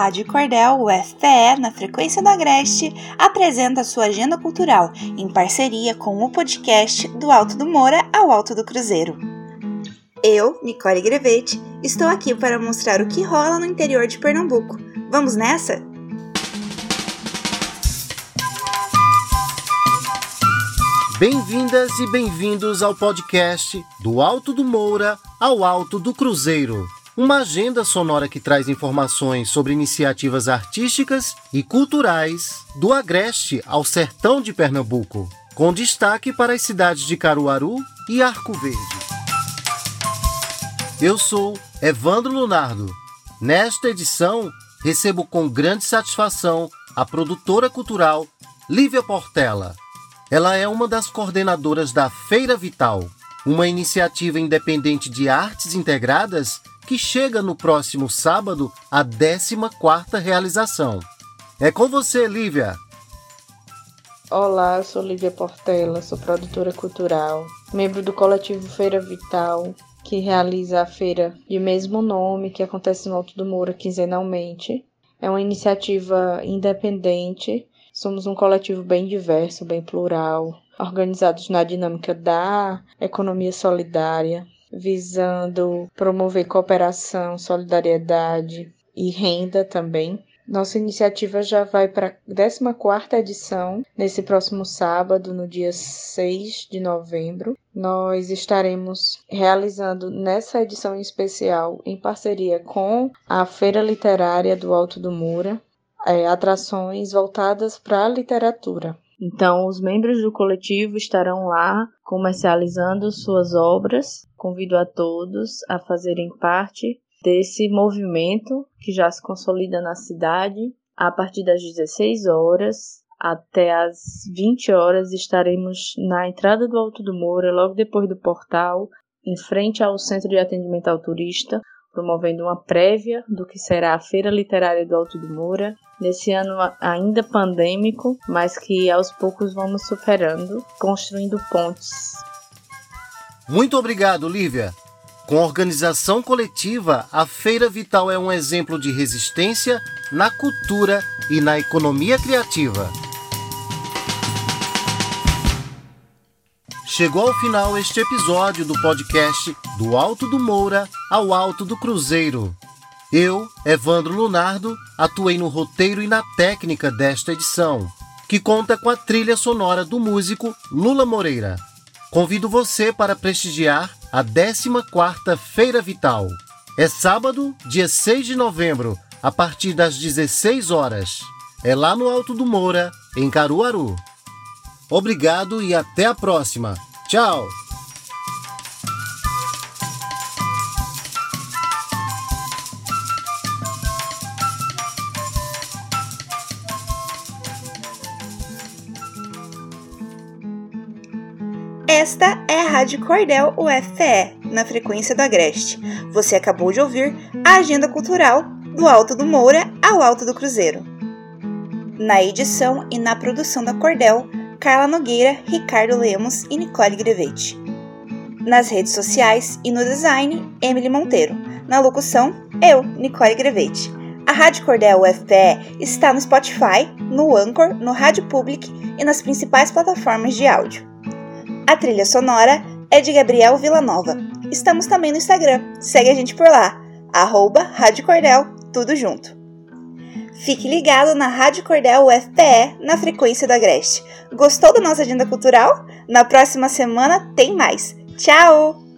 Rádio Cordel UFPE, na frequência do Agreste, apresenta sua agenda cultural em parceria com o podcast Do Alto do Moura ao Alto do Cruzeiro. Eu, Nicole Grevete, estou aqui para mostrar o que rola no interior de Pernambuco. Vamos nessa? Bem-vindas e bem-vindos ao podcast Do Alto do Moura ao Alto do Cruzeiro uma agenda sonora que traz informações sobre iniciativas artísticas e culturais do Agreste ao sertão de Pernambuco, com destaque para as cidades de Caruaru e Arco Verde. Eu sou Evandro Lunardo. Nesta edição, recebo com grande satisfação a produtora cultural Lívia Portela. Ela é uma das coordenadoras da Feira Vital, uma iniciativa independente de artes integradas que chega no próximo sábado a 14ª realização. É com você, Lívia. Olá, eu sou Lívia Portela, sou produtora cultural, membro do coletivo Feira Vital, que realiza a feira de mesmo nome, que acontece no Alto do Moura quinzenalmente. É uma iniciativa independente, somos um coletivo bem diverso, bem plural, organizados na dinâmica da economia solidária, visando promover cooperação, solidariedade e renda também. Nossa iniciativa já vai para a 14 edição nesse próximo sábado, no dia 6 de novembro. Nós estaremos realizando nessa edição especial, em parceria com a Feira Literária do Alto do Moura, é, atrações voltadas para a literatura. Então, os membros do coletivo estarão lá comercializando suas obras. Convido a todos a fazerem parte desse movimento que já se consolida na cidade. A partir das 16 horas até as 20 horas estaremos na entrada do Alto do Moura, logo depois do portal, em frente ao Centro de Atendimento ao Turista, promovendo uma prévia do que será a Feira Literária do Alto do Moura, nesse ano ainda pandêmico, mas que aos poucos vamos superando, construindo pontes. Muito obrigado, Lívia. Com organização coletiva, a Feira Vital é um exemplo de resistência na cultura e na economia criativa. Chegou ao final este episódio do podcast Do Alto do Moura ao Alto do Cruzeiro. Eu, Evandro Lunardo, atuei no roteiro e na técnica desta edição, que conta com a trilha sonora do músico Lula Moreira. Convido você para prestigiar a 14ª Feira Vital. É sábado, dia 6 de novembro, a partir das 16 horas. É lá no Alto do Moura, em Caruaru. Obrigado e até a próxima. Tchau! Esta é a Rádio Cordel UFPE, na frequência do Agreste. Você acabou de ouvir a agenda cultural do Alto do Moura ao Alto do Cruzeiro. Na edição e na produção da Cordel, Carla Nogueira, Ricardo Lemos e Nicole Grevete. Nas redes sociais e no design, Emily Monteiro. Na locução, eu, Nicole Grevete. A Rádio Cordel UFPE está no Spotify, no Anchor, no Rádio Public e nas principais plataformas de áudio. A trilha sonora é de Gabriel Villanova. Estamos também no Instagram. Segue a gente por lá. Arroba Rádio Cordel, tudo junto. Fique ligado na Rádio Cordel UFPE na frequência do Agreste. Gostou da nossa agenda cultural? Na próxima semana tem mais. Tchau!